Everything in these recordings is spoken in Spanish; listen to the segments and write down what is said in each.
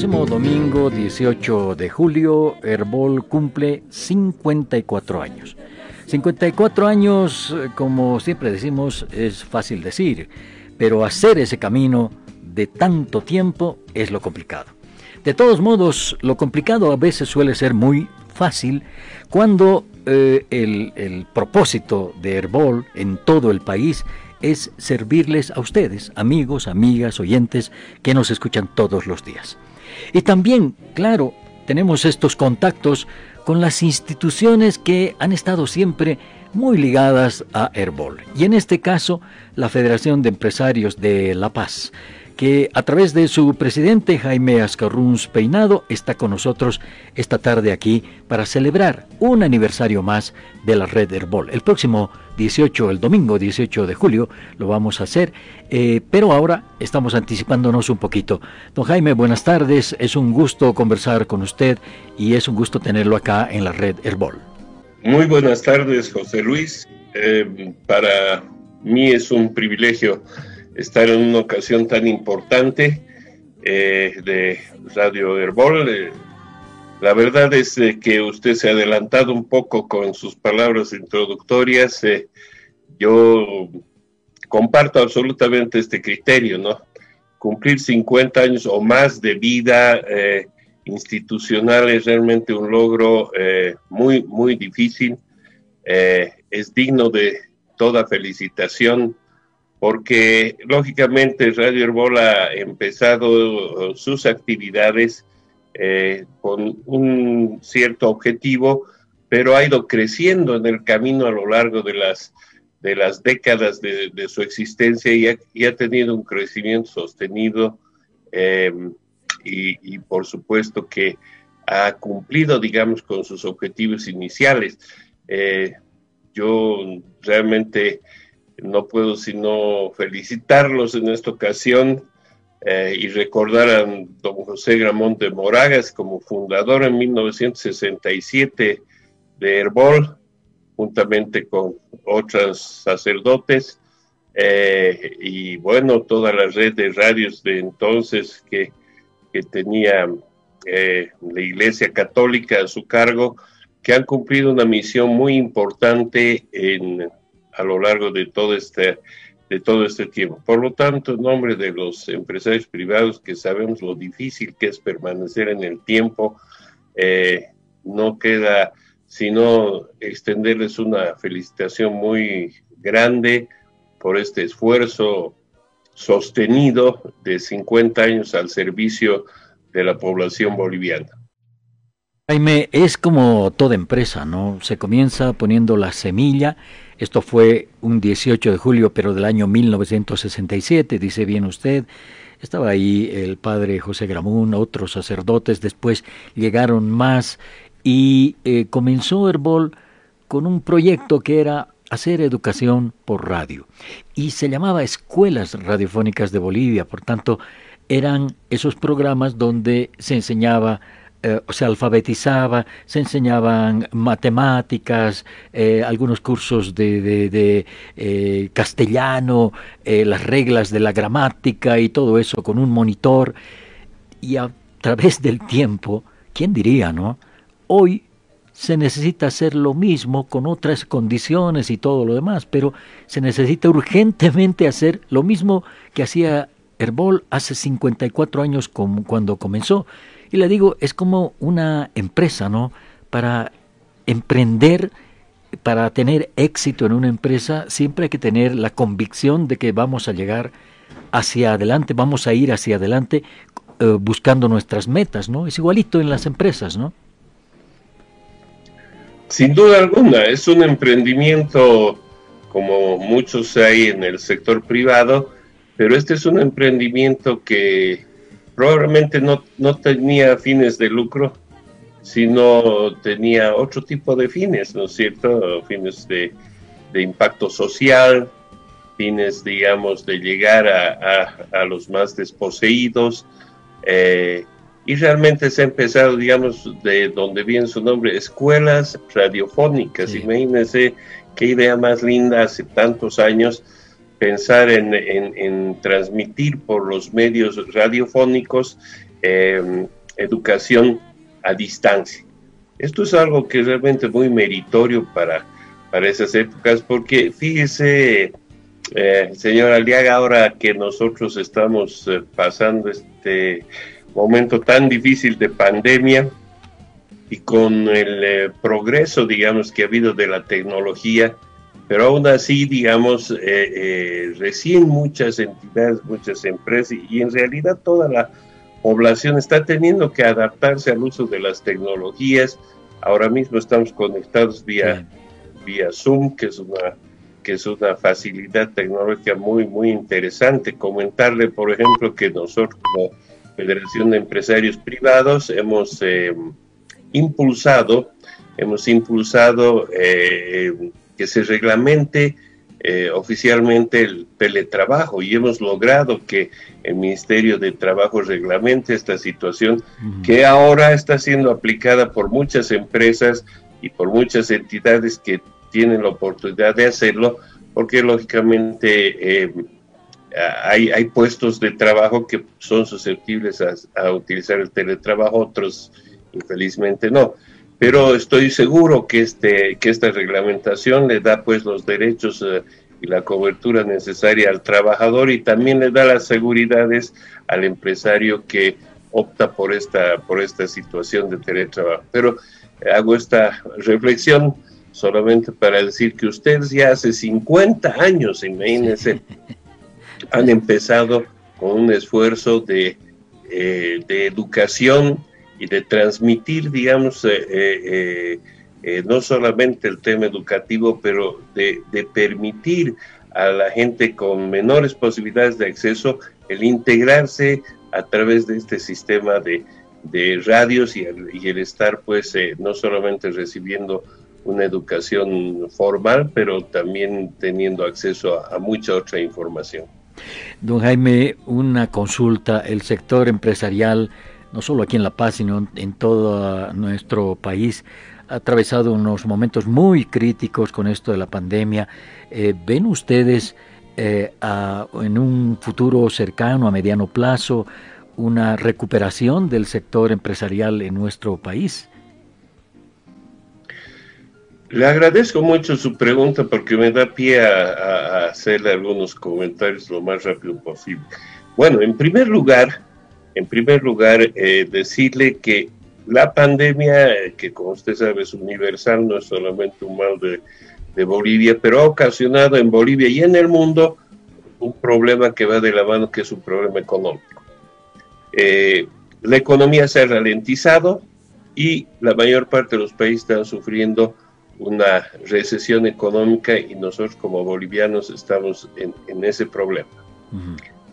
próximo domingo 18 de julio, Herbol cumple 54 años. 54 años, como siempre decimos, es fácil decir, pero hacer ese camino de tanto tiempo es lo complicado. De todos modos, lo complicado a veces suele ser muy fácil cuando eh, el propósito de Herbol en todo el país es servirles a ustedes, amigos, amigas, oyentes que nos escuchan todos los días. Y también, claro, tenemos estos contactos con las instituciones que han estado siempre muy ligadas a Herbol. Y en este caso, la Federación de Empresarios de La Paz, que a través de su presidente Jaime Ascarruns Peinado está con nosotros esta tarde aquí para celebrar un aniversario más de la red Herbol. El próximo 18, el domingo 18 de julio, lo vamos a hacer, eh, pero ahora estamos anticipándonos un poquito. Don Jaime, buenas tardes, es un gusto conversar con usted y es un gusto tenerlo acá en la red Herbol. Muy buenas tardes, José Luis. Eh, para mí es un privilegio estar en una ocasión tan importante eh, de Radio Herbol. La verdad es eh, que usted se ha adelantado un poco con sus palabras introductorias. Eh, yo comparto absolutamente este criterio, ¿no? Cumplir 50 años o más de vida eh, institucional es realmente un logro muy, muy difícil. es digno de toda felicitación porque lógicamente Radio Herbol ha empezado sus actividades eh, con un cierto objetivo, pero ha ido creciendo en el camino a lo largo de las, de las décadas de, su existencia y ha, tenido un crecimiento sostenido em, y, por supuesto que ha cumplido, digamos, con sus objetivos iniciales. Eh, yo realmente no puedo sino felicitarlos en esta ocasión eh, y recordar a don José Gramón de Moragas como fundador en 1967 de Herbol, juntamente con otros sacerdotes, eh, y bueno, toda la red de radios de entonces que, que tenía eh, la Iglesia Católica a su cargo, que han cumplido una misión muy importante en, a lo largo de todo este de todo este tiempo. Por lo tanto, en nombre de los empresarios privados que sabemos lo difícil que es permanecer en el tiempo, eh, no queda sino extenderles una felicitación muy grande por este esfuerzo sostenido de 50 años al servicio de la población boliviana. Jaime, es como toda empresa, ¿no? Se comienza poniendo la semilla esto fue un 18 de julio, pero del año 1967, dice bien usted. Estaba ahí el padre José Gramún, otros sacerdotes, después llegaron más y eh, comenzó Herbol con un proyecto que era hacer educación por radio y se llamaba Escuelas Radiofónicas de Bolivia, por tanto eran esos programas donde se enseñaba eh, se alfabetizaba, se enseñaban matemáticas, eh, algunos cursos de, eh, castellano, las reglas de la gramática y todo eso con un monitor. Y a través del tiempo, ¿quién diría, no? Hoy se necesita hacer lo mismo con otras condiciones y todo lo demás, pero se necesita urgentemente hacer lo mismo que hacía Herbol hace 54 años cuando comenzó y le digo, es como una empresa, ¿no? Para emprender, para tener éxito en una empresa, siempre hay que tener la convicción de que vamos a llegar hacia adelante, vamos a ir hacia adelante eh, buscando nuestras metas, ¿no? Es igualito en las empresas, ¿no? Sin duda alguna, es un emprendimiento como muchos hay en el sector privado, pero este es un emprendimiento que probablemente no, no tenía fines de lucro, sino tenía otro tipo de fines, ¿no es cierto? Fines de, impacto social, fines, digamos, de llegar a, los más desposeídos. Eh, y realmente se ha empezado, digamos, de donde viene su nombre, escuelas radiofónicas. Imagínense qué idea más linda hace tantos años pensar en, transmitir por los medios radiofónicos em, educación a distancia. Esto es algo que es realmente muy meritorio para, para esas épocas, porque fíjese, eh, señor Aliaga, ahora que nosotros estamos eh, pasando este momento tan difícil de pandemia y con el eh, progreso, digamos, que ha habido de la tecnología, pero aún así, digamos, recién muchas entidades, muchas empresas y en realidad toda la población está teniendo que adaptarse al uso de las tecnologías. Ahora mismo estamos conectados vía, vía Zoom, que es una que es una facilidad tecnológica muy, muy interesante. Comentarle, por ejemplo, que nosotros como Federación de Empresarios Privados hemos eh, impulsado, hemos impulsado eh, que se reglamente eh, oficialmente el teletrabajo. Y hemos logrado que el Ministerio de Trabajo reglamente esta situación que ahora está siendo aplicada por muchas empresas y por muchas entidades que tienen la oportunidad de hacerlo porque lógicamente eh, hay, hay, puestos de trabajo que son susceptibles a, utilizar el teletrabajo, otros infelizmente no pero estoy seguro que, este, que esta reglamentación le da pues los derechos eh, y la cobertura necesaria al trabajador y también le da las seguridades al empresario que opta por esta, por esta situación de teletrabajo. Pero eh, hago esta reflexión solamente para decir que ustedes ya hace 50 años, imagínense, han empezado con un esfuerzo de, eh, de educación y de transmitir, digamos, eh, eh, eh, no solamente el tema educativo, pero de, permitir a la gente con menores posibilidades de acceso el integrarse a través de este sistema de, radios y el, estar, pues, no solamente recibiendo una educación formal, pero también teniendo acceso a mucha otra información. Don Jaime, una consulta, el sector empresarial no solo aquí en La Paz, sino en todo nuestro país, ha atravesado unos momentos muy críticos con esto de la pandemia. Eh, ¿Ven ustedes eh, en un futuro cercano, a mediano plazo, una recuperación del sector empresarial en nuestro país? Le agradezco mucho su pregunta porque me da pie a hacerle algunos comentarios lo más rápido posible. Bueno, en primer lugar, en primer lugar, eh, decirle que la pandemia, que como usted sabe es universal, no es solamente un mal de, Bolivia, pero ha ocasionado en Bolivia y en el mundo un problema que va de la mano, que es un problema económico. Eh, la economía se ha ralentizado y la mayor parte de los países están sufriendo una recesión económica y nosotros como bolivianos estamos en, ese problema.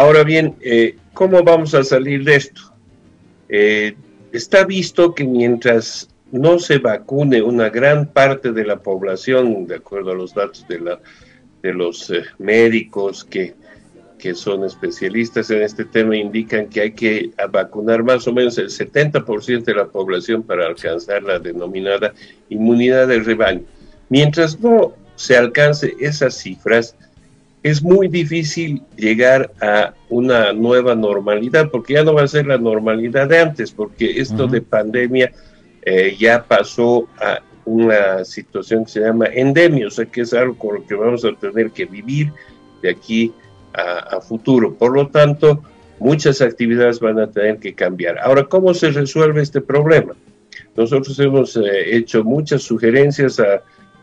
Ahora bien, eh, ¿cómo vamos a salir de esto? Eh, está visto que mientras no se vacune una gran parte de la población, de acuerdo a los datos de, los eh, médicos que, que son especialistas en este tema, indican que hay que vacunar más o menos el 70% de la población para alcanzar la denominada inmunidad de rebaño. Mientras no se alcance esas cifras, es muy difícil llegar a una nueva normalidad, porque ya no va a ser la normalidad de antes, porque esto de pandemia eh, ya pasó a una situación que se llama endemia, o sea que es algo con lo que vamos a tener que vivir de aquí a, futuro. Por lo tanto, muchas actividades van a tener que cambiar. Ahora, ¿cómo se resuelve este problema? Nosotros hemos eh, hecho muchas sugerencias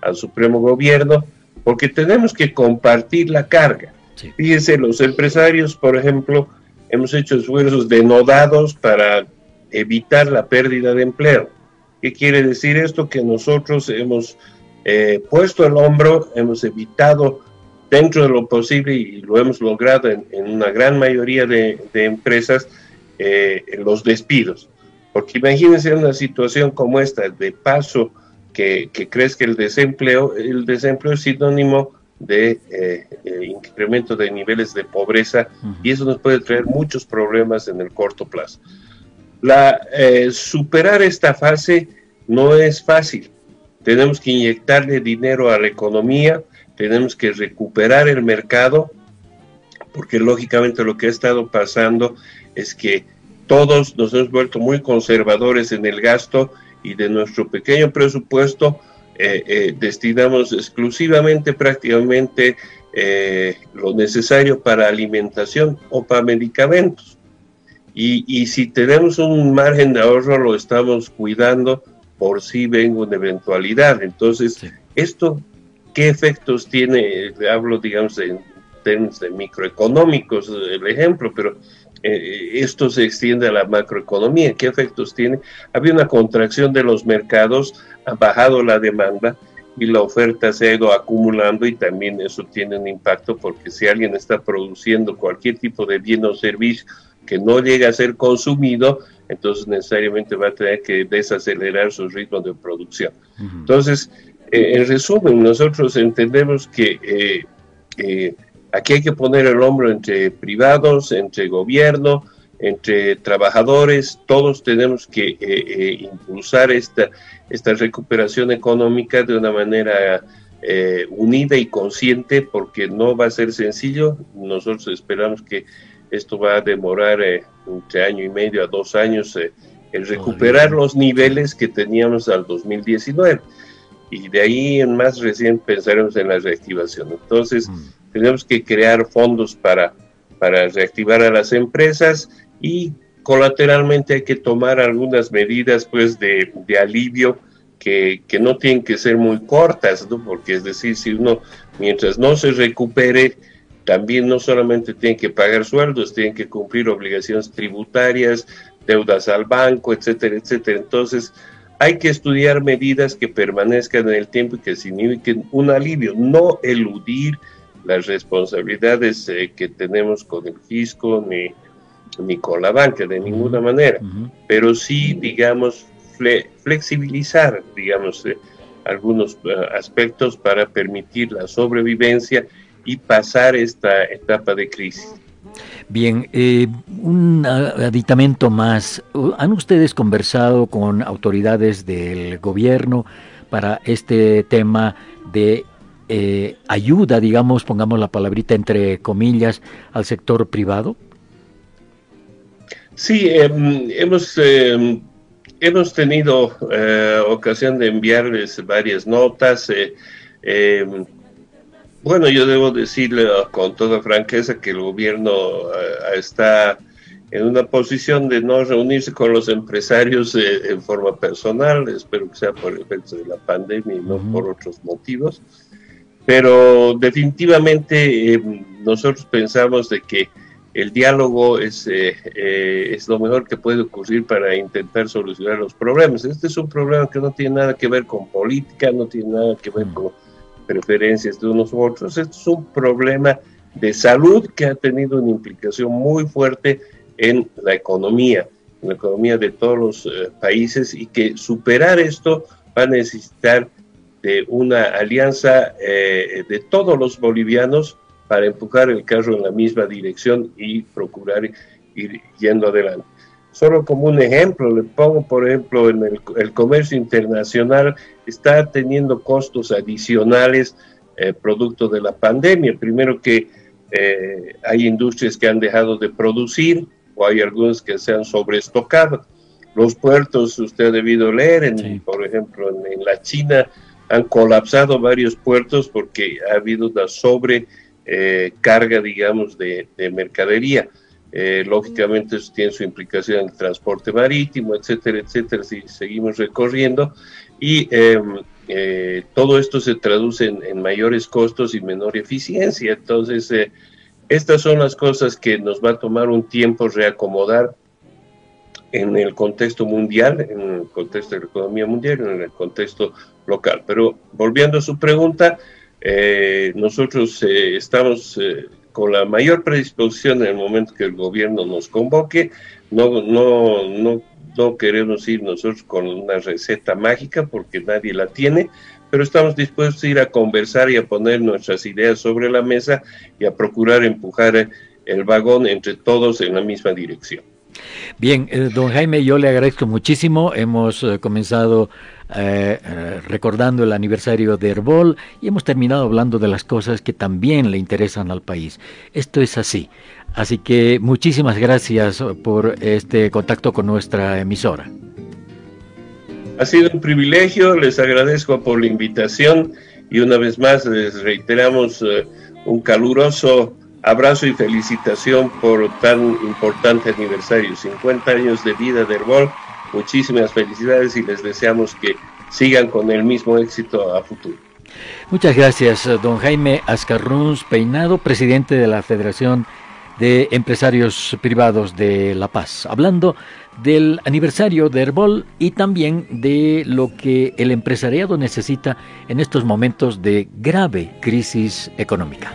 al Supremo Gobierno, porque tenemos que compartir la carga. Fíjense, los empresarios, por ejemplo, hemos hecho esfuerzos denodados para evitar la pérdida de empleo. ¿Qué quiere decir esto? Que nosotros hemos eh, puesto el hombro, hemos evitado dentro de lo posible y lo hemos logrado en, una gran mayoría de, empresas eh, los despidos. Porque imagínense una situación como esta, de paso que, crezca el desempleo, el desempleo es sinónimo de eh, eh, incremento de niveles de pobreza y eso nos puede traer muchos problemas en el corto plazo. La, eh, superar esta fase no es fácil. Tenemos que inyectarle dinero a la economía, tenemos que recuperar el mercado, porque lógicamente lo que ha estado pasando es que todos nos hemos vuelto muy conservadores en el gasto y de nuestro pequeño presupuesto eh, eh, destinamos exclusivamente prácticamente eh, lo necesario para alimentación o para medicamentos. Y, y, si tenemos un margen de ahorro, lo estamos cuidando por si venga una eventualidad. Entonces, esto, ¿qué efectos tiene? Hablo, digamos, en términos de microeconómicos, el ejemplo, pero eh, esto se extiende a la macroeconomía. ¿Qué efectos tiene? Había una contracción de los mercados, ha bajado la demanda y la oferta se ha ido acumulando y también eso tiene un impacto porque si alguien está produciendo cualquier tipo de bien o servicio que no llega a ser consumido, entonces necesariamente va a tener que desacelerar su ritmo de producción. Entonces, eh, en resumen, nosotros entendemos que eh, Aquí hay que poner el hombro entre privados, entre gobierno, entre trabajadores, todos tenemos que eh, eh, impulsar esta, esta recuperación económica de una manera eh, unida y consciente porque no va a ser sencillo. Nosotros esperamos que esto va a demorar entre año y medio a dos años el recuperar los niveles que teníamos al 2019 y de ahí en más recién pensaremos en la reactivación. Entonces, mm tenemos que crear fondos para, para reactivar a las empresas y colateralmente hay que tomar algunas medidas pues de, de alivio que, que, no tienen que ser muy cortas, ¿no? porque es decir, si uno mientras no se recupere, también no solamente tiene que pagar sueldos, tiene que cumplir obligaciones tributarias, deudas al banco, etcétera, etcétera. Entonces, hay que estudiar medidas que permanezcan en el tiempo y que signifiquen un alivio, no eludir las responsabilidades eh, que tenemos con el fisco ni, ni con la banca de ninguna manera, pero sí, digamos, flexibilizar, digamos, eh, algunos eh, aspectos para permitir la sobrevivencia y pasar esta etapa de crisis. Bien, un aditamento más. ¿Han ustedes conversado con autoridades del gobierno para este tema de eh, ayuda, digamos, pongamos la palabrita entre comillas, al sector privado? Sí, em, hemos, em, hemos tenido eh, ocasión de enviarles varias notas. Eh, em, bueno, yo debo decirle con toda franqueza que el gobierno está en una posición de no reunirse con los empresarios en forma personal, espero que sea por el efecto de la pandemia y no por otros motivos. Pero definitivamente eh, nosotros pensamos de que el diálogo es, eh, eh, es lo mejor que puede ocurrir para intentar solucionar los problemas. Este es un problema que no tiene nada que ver con política, no tiene nada que ver con preferencias de unos u otros. Este es un problema de salud que ha tenido una implicación muy fuerte en la economía, en la economía de todos los países y que superar esto va a necesitar de una alianza eh, de todos los bolivianos para empujar el carro en la misma dirección y procurar ir yendo adelante. Solo como un ejemplo, le pongo por ejemplo en el, comercio internacional está teniendo costos adicionales eh, producto de la pandemia. Primero que eh, hay industrias que han dejado de producir o hay algunas que se han sobreestocado. Los puertos, usted ha debido leer, en, por ejemplo, en la China han colapsado varios puertos porque ha habido una sobrecarga, eh, digamos, de, mercadería. Eh, lógicamente eso tiene su implicación en el transporte marítimo, etcétera, etcétera, si seguimos recorriendo. Y em, eh, todo esto se traduce en, en, mayores costos y menor eficiencia. Entonces, estas son las cosas que nos va a tomar un tiempo reacomodar en el contexto mundial, en el contexto de la economía mundial, en el contexto local. Pero volviendo a su pregunta, eh, nosotros eh, estamos eh, con la mayor predisposición en el momento que el gobierno nos convoque. No, no, no, no queremos ir nosotros con una receta mágica porque nadie la tiene, pero estamos dispuestos a ir a conversar y a poner nuestras ideas sobre la mesa y a procurar empujar el vagón entre todos en la misma dirección. Bien, eh, don Jaime, yo le agradezco muchísimo. Hemos eh, comenzado eh, recordando el aniversario de Herbol y hemos terminado hablando de las cosas que también le interesan al país. Esto es así. Así que muchísimas gracias por este contacto con nuestra emisora. Ha sido un privilegio, les agradezco por la invitación y una vez más les reiteramos un caluroso abrazo y felicitación por tan importante aniversario, 50 años de vida de Herbol. Muchísimas felicidades y les deseamos que sigan con el mismo éxito a futuro. Muchas gracias, don Jaime Ascarruns Peinado, presidente de la Federación de Empresarios Privados de La Paz, hablando del aniversario de Herbol y también de lo que el empresariado necesita en estos momentos de grave crisis económica.